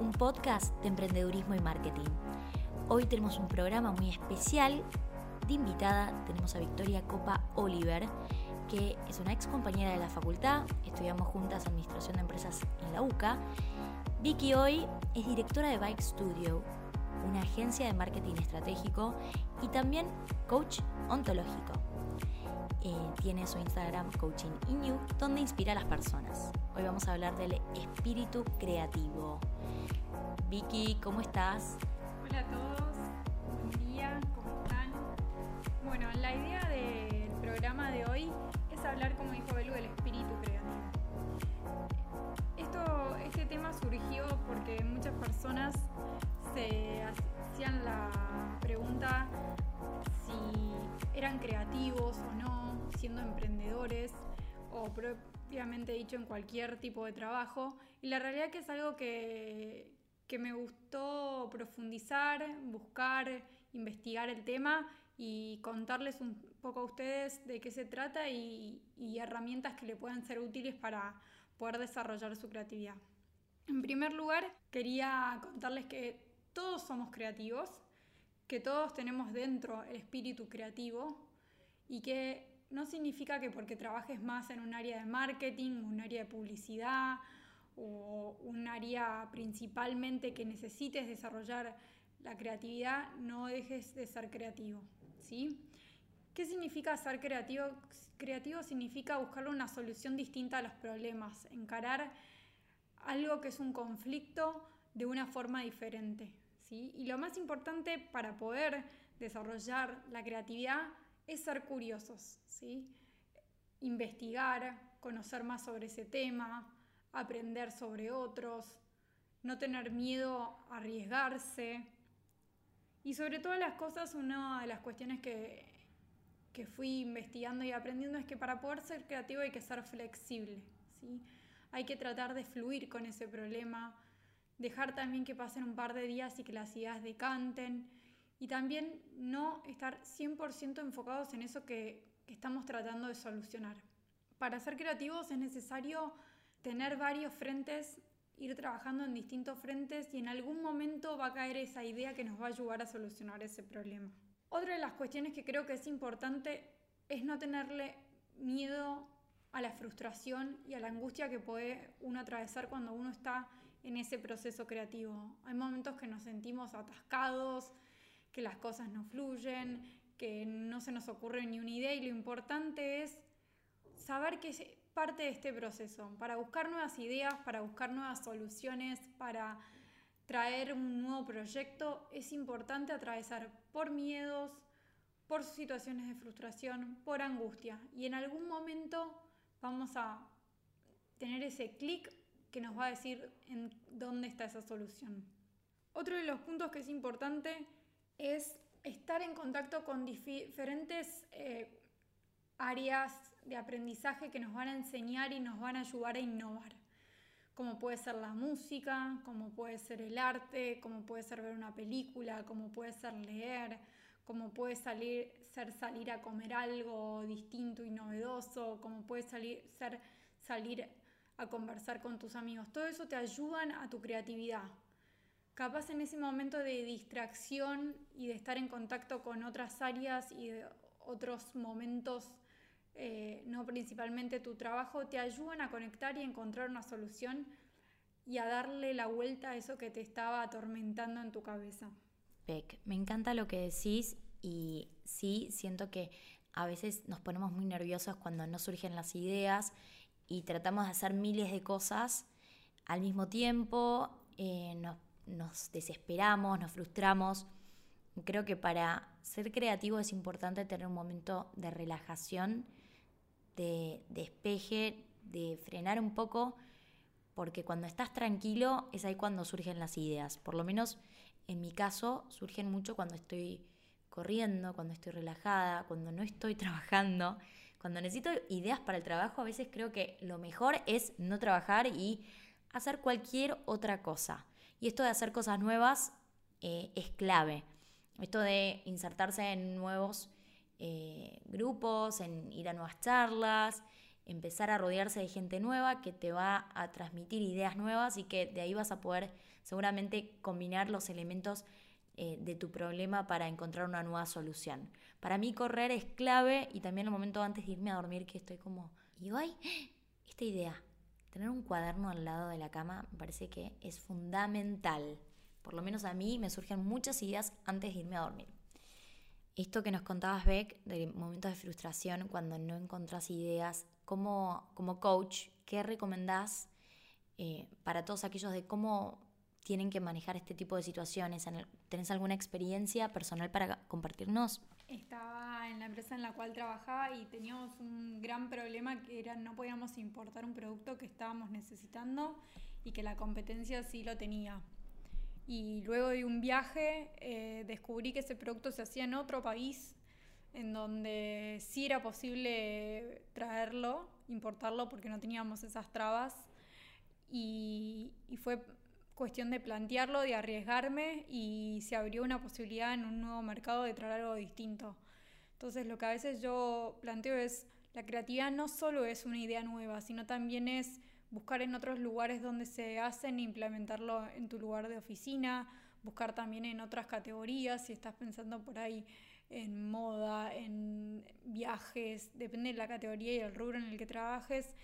Un podcast de emprendedurismo y marketing. Hoy tenemos un programa muy especial. De invitada tenemos a Victoria Copa Oliver, que es una ex compañera de la facultad. Estudiamos juntas Administración de Empresas en la UCA. Vicky hoy es directora de Bike Studio, una agencia de marketing estratégico y también coach ontológico. Eh, tiene su Instagram Coaching Inu, donde inspira a las personas. Hoy vamos a hablar del espíritu creativo. Vicky, ¿cómo estás? Hola a todos, buen día, ¿cómo están? Bueno, la idea del programa de hoy es hablar, como dijo Belu, del espíritu creativo. Esto, este tema surgió porque muchas personas se hacían la pregunta eran creativos o no, siendo emprendedores o propiamente dicho en cualquier tipo de trabajo. Y la realidad que es algo que, que me gustó profundizar, buscar, investigar el tema y contarles un poco a ustedes de qué se trata y, y herramientas que le puedan ser útiles para poder desarrollar su creatividad. En primer lugar, quería contarles que todos somos creativos, que todos tenemos dentro el espíritu creativo y que no significa que porque trabajes más en un área de marketing, un área de publicidad o un área principalmente que necesites desarrollar la creatividad, no dejes de ser creativo. ¿sí? ¿Qué significa ser creativo? Creativo significa buscar una solución distinta a los problemas, encarar algo que es un conflicto de una forma diferente. Y lo más importante para poder desarrollar la creatividad es ser curiosos, ¿sí? investigar, conocer más sobre ese tema, aprender sobre otros, no tener miedo a arriesgarse. Y sobre todas las cosas, una de las cuestiones que, que fui investigando y aprendiendo es que para poder ser creativo hay que ser flexible. ¿sí? Hay que tratar de fluir con ese problema, dejar también que pasen un par de días y que las ideas decanten y también no estar 100% enfocados en eso que, estamos tratando de solucionar. Para ser creativos es necesario tener varios frentes, ir trabajando en distintos frentes y en algún momento va a caer esa idea que nos va a ayudar a solucionar ese problema. Otra de las cuestiones que creo que es importante es no tenerle miedo a la frustración y a la angustia que puede uno atravesar cuando uno está en ese proceso creativo. Hay momentos que nos sentimos atascados, que las cosas no fluyen, que no se nos ocurre ni una idea y lo importante es saber que es parte de este proceso, para buscar nuevas ideas, para buscar nuevas soluciones, para traer un nuevo proyecto, es importante atravesar por miedos, por situaciones de frustración, por angustia. Y en algún momento vamos a tener ese clic que nos va a decir en dónde está esa solución. Otro de los puntos que es importante es estar en contacto con diferentes eh, áreas de aprendizaje que nos van a enseñar y nos van a ayudar a innovar, como puede ser la música, como puede ser el arte, como puede ser ver una película, como puede ser leer, como puede salir, ser salir a comer algo distinto y novedoso, como puede salir, ser salir a conversar con tus amigos. Todo eso te ayudan a tu creatividad capaz en ese momento de distracción y de estar en contacto con otras áreas y otros momentos, eh, no principalmente tu trabajo, te ayudan a conectar y encontrar una solución y a darle la vuelta a eso que te estaba atormentando en tu cabeza. Peck, me encanta lo que decís y sí, siento que a veces nos ponemos muy nerviosos cuando no surgen las ideas y tratamos de hacer miles de cosas al mismo tiempo, eh, nos nos desesperamos, nos frustramos. Creo que para ser creativo es importante tener un momento de relajación, de despeje, de frenar un poco, porque cuando estás tranquilo es ahí cuando surgen las ideas. Por lo menos en mi caso surgen mucho cuando estoy corriendo, cuando estoy relajada, cuando no estoy trabajando. Cuando necesito ideas para el trabajo, a veces creo que lo mejor es no trabajar y hacer cualquier otra cosa. Y esto de hacer cosas nuevas eh, es clave. Esto de insertarse en nuevos eh, grupos, en ir a nuevas charlas, empezar a rodearse de gente nueva que te va a transmitir ideas nuevas y que de ahí vas a poder seguramente combinar los elementos eh, de tu problema para encontrar una nueva solución. Para mí correr es clave y también el momento antes de irme a dormir que estoy como, y hoy, esta idea, tener un cuaderno al lado de la cama me parece que es fundamental. Por lo menos a mí me surgen muchas ideas antes de irme a dormir. Esto que nos contabas, Beck, de momentos de frustración cuando no encontrás ideas, como, como coach, ¿qué recomendás eh, para todos aquellos de cómo tienen que manejar este tipo de situaciones? ¿Tenés alguna experiencia personal para compartirnos? Estaba en la empresa en la cual trabajaba y teníamos un gran problema que era no podíamos importar un producto que estábamos necesitando y que la competencia sí lo tenía. Y luego de un viaje eh, descubrí que ese producto se hacía en otro país, en donde sí era posible traerlo, importarlo, porque no teníamos esas trabas. Y, y fue cuestión de plantearlo, de arriesgarme y se abrió una posibilidad en un nuevo mercado de traer algo distinto. Entonces lo que a veces yo planteo es, la creatividad no solo es una idea nueva, sino también es buscar en otros lugares donde se hacen e implementarlo en tu lugar de oficina, buscar también en otras categorías, si estás pensando por ahí en moda, en viajes, depende de la categoría y el rubro en el que trabajes,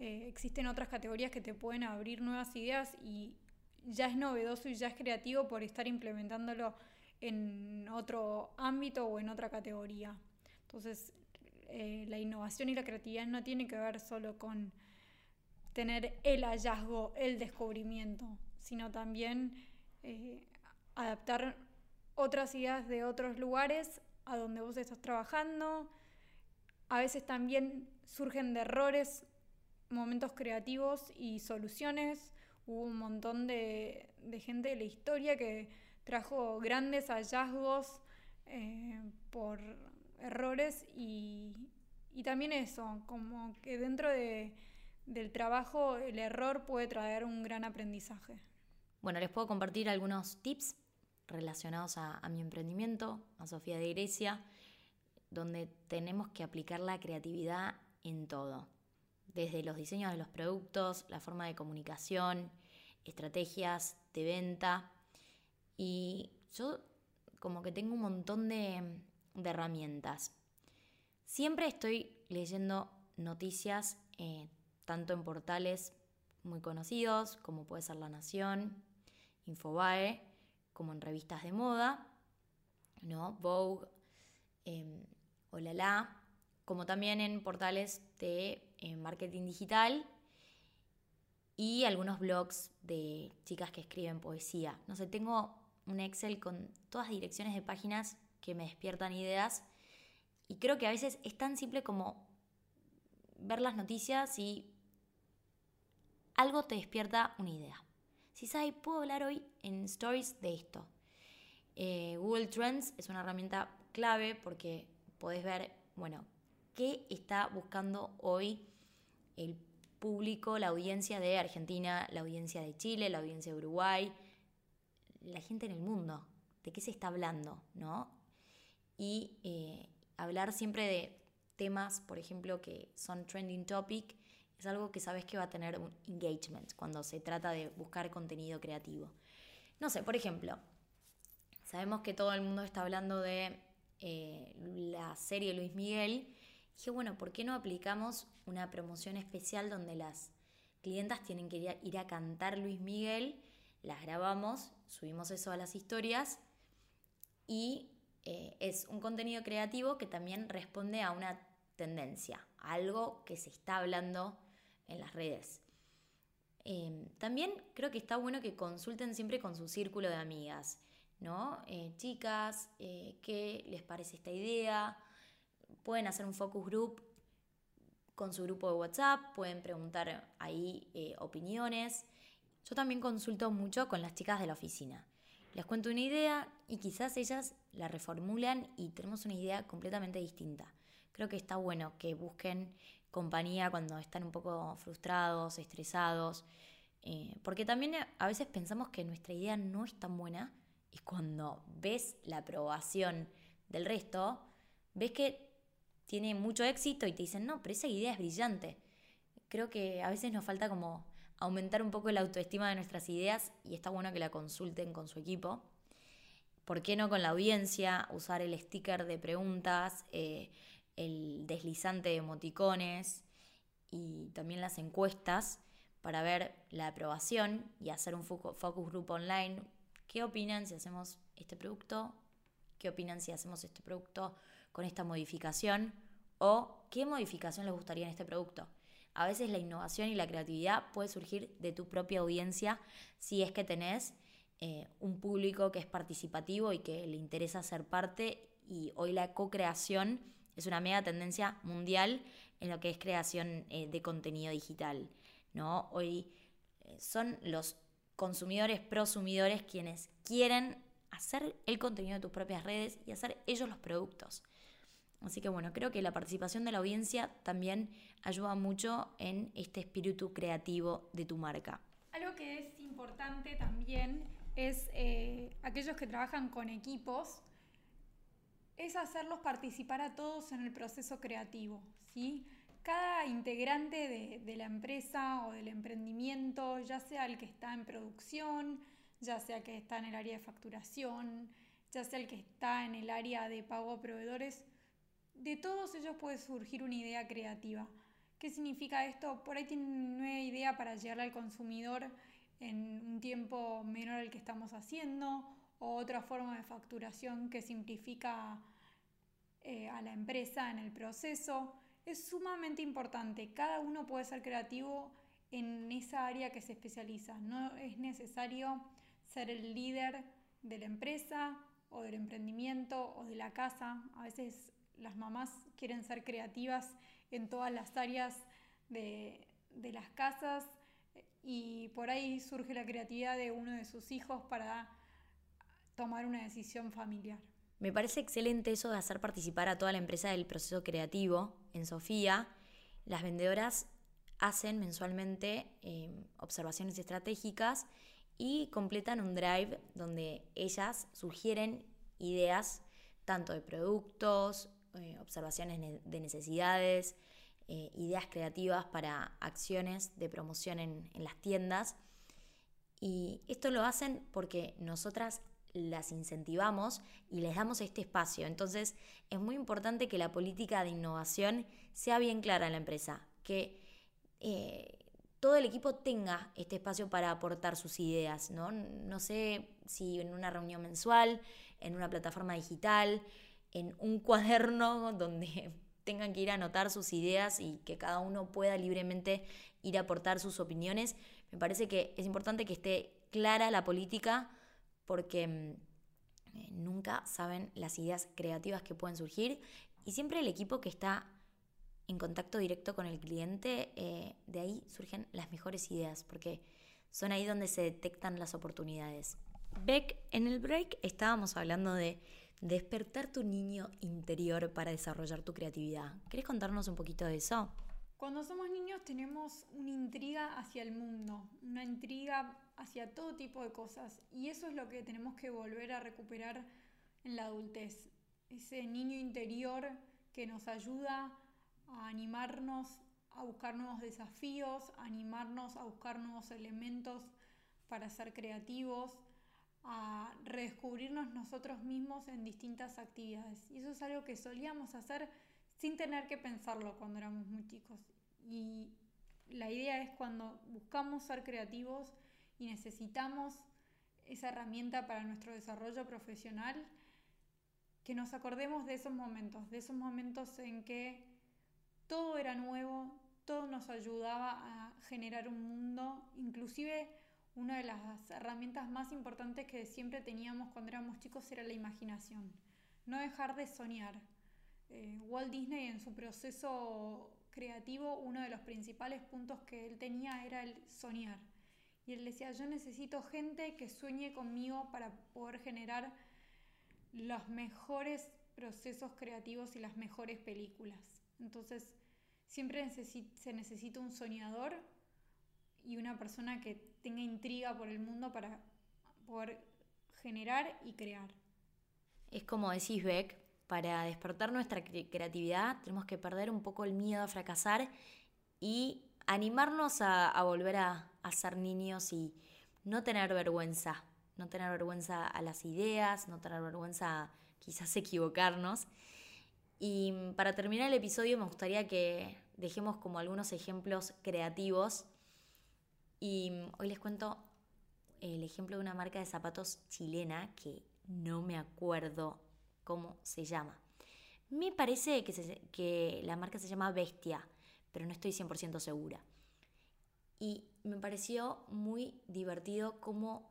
eh, existen otras categorías que te pueden abrir nuevas ideas y ya es novedoso y ya es creativo por estar implementándolo en otro ámbito o en otra categoría. Entonces, eh, la innovación y la creatividad no tiene que ver solo con tener el hallazgo, el descubrimiento, sino también eh, adaptar otras ideas de otros lugares a donde vos estás trabajando. A veces también surgen de errores momentos creativos y soluciones. Hubo un montón de, gente de la historia que trajo grandes hallazgos eh, por errores y también eso, como que dentro de, del trabajo el error puede traer un gran aprendizaje. Bueno, les puedo compartir algunos tips relacionados a, mi emprendimiento, a Sofía de Grecia, donde tenemos que aplicar la creatividad en todo, desde los diseños de los productos, la forma de comunicación, estrategias de venta. Y yo como que tengo un montón de, herramientas. Siempre estoy leyendo noticias eh, tanto en portales muy conocidos como puede ser La Nación, Infobae, como en revistas de moda, ¿no? Vogue, eh, Olala, como también en portales de eh, marketing digital y algunos blogs de chicas que escriben poesía. No sé, tengo un Excel con todas direcciones de páginas que me despiertan ideas y creo que a veces es tan simple como ver las noticias y algo te despierta una idea. Si sabes, puedo hablar hoy en stories de esto. Eh, Google Trends es una herramienta clave porque podés ver, bueno, qué está buscando hoy el público, la audiencia de Argentina, la audiencia de Chile, la audiencia de Uruguay, la gente en el mundo, de qué se está hablando, ¿no? Y eh, hablar siempre de temas, por ejemplo, que son trending topic es algo que sabes que va a tener un engagement cuando se trata de buscar contenido creativo. No sé, por ejemplo, sabemos que todo el mundo está hablando de eh, la serie Luis Miguel. Dije, bueno, ¿por qué no aplicamos una promoción especial donde las clientas tienen que ir a, cantar Luis Miguel? Las grabamos, subimos eso a las historias y eh, es un contenido creativo que también responde a una tendencia, algo que se está hablando en las redes. Em, también creo que está bueno que consulten siempre con su círculo de amigas, ¿no? Eh, chicas, eh, ¿qué les parece esta idea? Pueden hacer un focus group con su grupo de WhatsApp, pueden preguntar ahí eh, opiniones. Yo también consulto mucho con las chicas de la oficina. Les cuento una idea y quizás ellas la reformulan y tenemos una idea completamente distinta. Creo que está bueno que busquen compañía cuando están un poco frustrados, estresados, eh, porque también a veces pensamos que nuestra idea no es tan buena y cuando ves la aprobación del resto, ves que tiene mucho éxito y te dicen, no, pero esa idea es brillante. creo que a veces nos falta como aumentar un poco la autoestima de nuestras ideas y está bueno que la consulten con su equipo. ¿Por qué no con la audiencia? Usar el sticker de preguntas, eh, el deslizante de emoticones y también las encuestas para ver la aprobación y hacer un focus group online. ¿Qué opinan si hacemos este producto? ¿Qué opinan si hacemos este producto con esta modificación? ¿O qué modificación les gustaría en este producto? A veces la innovación y la creatividad puede surgir de tu propia audiencia si es que tenés eh, un público que es participativo y que le interesa ser parte y hoy la co-creación es una mega tendencia mundial en lo que es creación eh, de contenido digital. ¿no? Hoy eh, son los consumidores, prosumidores quienes quieren hacer el contenido de tus propias redes y hacer ellos los productos. Así que bueno, creo que la participación de la audiencia también ayuda mucho en este espíritu creativo de tu marca. Algo que es importante también es eh, aquellos que trabajan con equipos, es hacerlos participar a todos en el proceso creativo. ¿sí? Cada integrante de, de la empresa o del emprendimiento, ya sea el que está en producción, ya sea el que está en el área de facturación, ya sea el que está en el área de pago a proveedores, de todos ellos puede surgir una idea creativa. ¿Qué significa esto? Por ahí tienen una nueva idea para llegarle al consumidor en un tiempo menor al que estamos haciendo, o otra forma de facturación que simplifica eh, a la empresa en el proceso. Es sumamente importante. Cada uno puede ser creativo en esa área que se especializa. No es necesario ser el líder de la empresa o del emprendimiento o de la casa. A veces las mamás quieren ser creativas en todas las áreas de, las casas y por ahí surge la creatividad de uno de sus hijos para tomar una decisión familiar. Me parece excelente eso de hacer participar a toda la empresa del proceso creativo. En Sofía, las vendedoras hacen mensualmente eh, observaciones estratégicas y completan un drive donde ellas sugieren ideas tanto de productos, eh, observaciones de necesidades, eh, ideas creativas para acciones de promoción en, las tiendas. Y esto lo hacen porque nosotras las incentivamos y les damos este espacio. Entonces es muy importante que la política de innovación sea bien clara en la empresa, que eh, todo el equipo tenga este espacio para aportar sus ideas. ¿no? no sé si en una reunión mensual, en una plataforma digital, en un cuaderno donde tengan que ir a anotar sus ideas y que cada uno pueda libremente ir a aportar sus opiniones. Me parece que es importante que esté clara la política porque mm, eh, nunca saben las ideas creativas que pueden surgir y siempre el equipo que está en contacto directo con el cliente, eh, de ahí surgen las mejores ideas, porque son ahí donde se detectan las oportunidades. Beck, en el break estábamos hablando de despertar tu niño interior para desarrollar tu creatividad. ¿Querés contarnos un poquito de eso? Cuando somos niños tenemos una intriga hacia el mundo, una intriga hacia todo tipo de cosas y eso es lo que tenemos que volver a recuperar en la adultez. Ese niño interior que nos ayuda a animarnos a buscar nuevos desafíos, a animarnos a buscar nuevos elementos para ser creativos, a redescubrirnos nosotros mismos en distintas actividades. Y eso es algo que solíamos hacer sin tener que pensarlo cuando éramos muy chicos. Y la idea es cuando buscamos ser creativos y necesitamos esa herramienta para nuestro desarrollo profesional, que nos acordemos de esos momentos, de esos momentos en que todo era nuevo, todo nos ayudaba a generar un mundo, inclusive una de las herramientas más importantes que siempre teníamos cuando éramos chicos era la imaginación, no dejar de soñar. Eh, Walt Disney en su proceso creativo, uno de los principales puntos que él tenía era el soñar. Y él decía, yo necesito gente que sueñe conmigo para poder generar los mejores procesos creativos y las mejores películas. Entonces, siempre se necesita un soñador y una persona que tenga intriga por el mundo para poder generar y crear. Es como decís Beck, para despertar nuestra creatividad tenemos que perder un poco el miedo a fracasar y animarnos a, volver a, a ser niños y no tener vergüenza, no tener vergüenza a las ideas, no tener vergüenza a quizás equivocarnos. Y para terminar el episodio me gustaría que dejemos como algunos ejemplos creativos. Y hoy les cuento el ejemplo de una marca de zapatos chilena que no me acuerdo cómo se llama. Me parece que, que la marca se llama Bestia, pero no estoy 100% segura. Y me pareció muy divertido cómo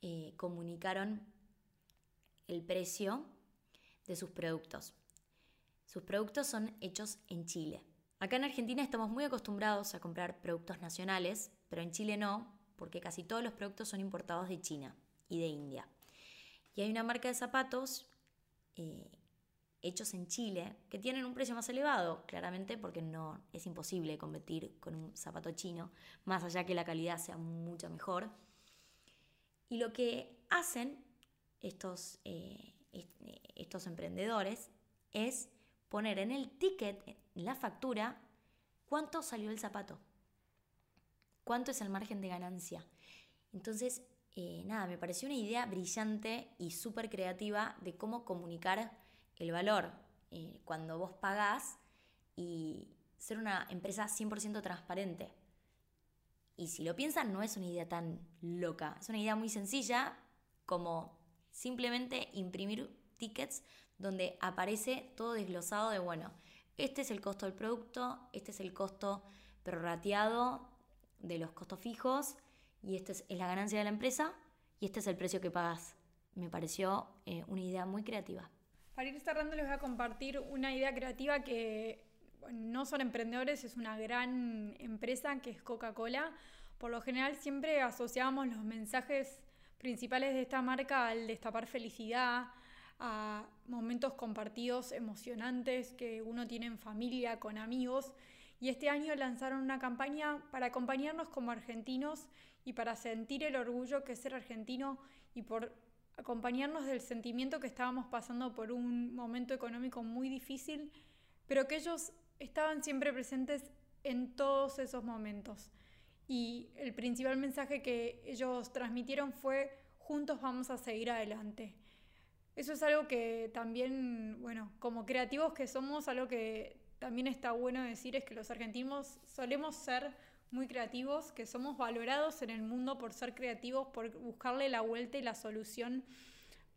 eh, comunicaron el precio de sus productos. Sus productos son hechos en Chile. Acá en Argentina estamos muy acostumbrados a comprar productos nacionales, pero en Chile no, porque casi todos los productos son importados de China y de India. Y hay una marca de zapatos eh, hechos en Chile que tienen un precio más elevado, claramente porque no es imposible competir con un zapato chino, más allá que la calidad sea mucho mejor. Y lo que hacen estos, eh, estos emprendedores es poner en el ticket, la factura, cuánto salió el zapato, cuánto es el margen de ganancia. Entonces, eh, nada, me pareció una idea brillante y súper creativa de cómo comunicar el valor eh, cuando vos pagás y ser una empresa 100% transparente. Y si lo piensan, no es una idea tan loca, es una idea muy sencilla como simplemente imprimir tickets donde aparece todo desglosado de, bueno, este es el costo del producto, este es el costo prorrateado de los costos fijos y esta es, la ganancia de la empresa y este es el precio que pagas. Me pareció eh, una idea muy creativa. Para ir cerrando les voy a compartir una idea creativa que no son emprendedores, es una gran empresa que es Coca-Cola. Por lo general siempre asociamos los mensajes principales de esta marca al destapar felicidad, a momentos compartidos emocionantes que uno tiene en familia, con amigos. Y este año lanzaron una campaña para acompañarnos como argentinos y para sentir el orgullo que es ser argentino y por acompañarnos del sentimiento que estábamos pasando por un momento económico muy difícil, pero que ellos estaban siempre presentes en todos esos momentos. Y el principal mensaje que ellos transmitieron fue, juntos vamos a seguir adelante. Eso es algo que también, bueno, como creativos que somos, algo que también está bueno decir es que los argentinos solemos ser muy creativos, que somos valorados en el mundo por ser creativos, por buscarle la vuelta y la solución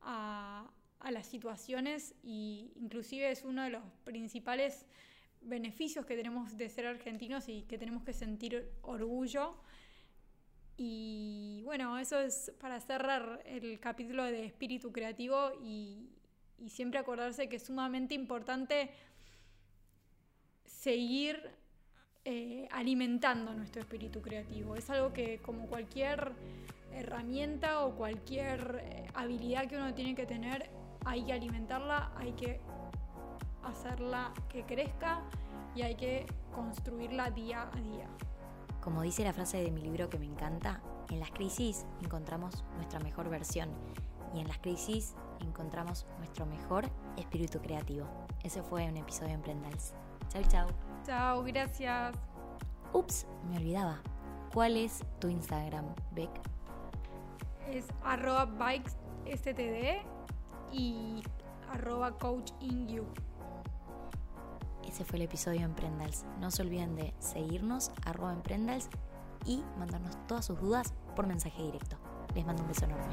a, las situaciones y inclusive es uno de los principales beneficios que tenemos de ser argentinos y que tenemos que sentir orgullo. Y bueno, eso es para cerrar el capítulo de espíritu creativo y, siempre acordarse que es sumamente importante seguir eh, alimentando nuestro espíritu creativo. Es algo que como cualquier herramienta o cualquier eh, habilidad que uno tiene que tener, hay que alimentarla, hay que hacerla que crezca y hay que construirla día a día. Como dice la frase de mi libro que me encanta, en las crisis encontramos nuestra mejor versión y en las crisis encontramos nuestro mejor espíritu creativo. Ese fue un episodio de Emprendals. Chau, chau. Chao, gracias. Ups, me olvidaba. ¿Cuál es tu Instagram, Beck? Es arroba bikesstd y arroba coachingyou. Ese fue el episodio Emprendals. No se olviden de seguirnos, arroba Emprendals, y mandarnos todas sus dudas por mensaje directo. Les mando un beso enorme.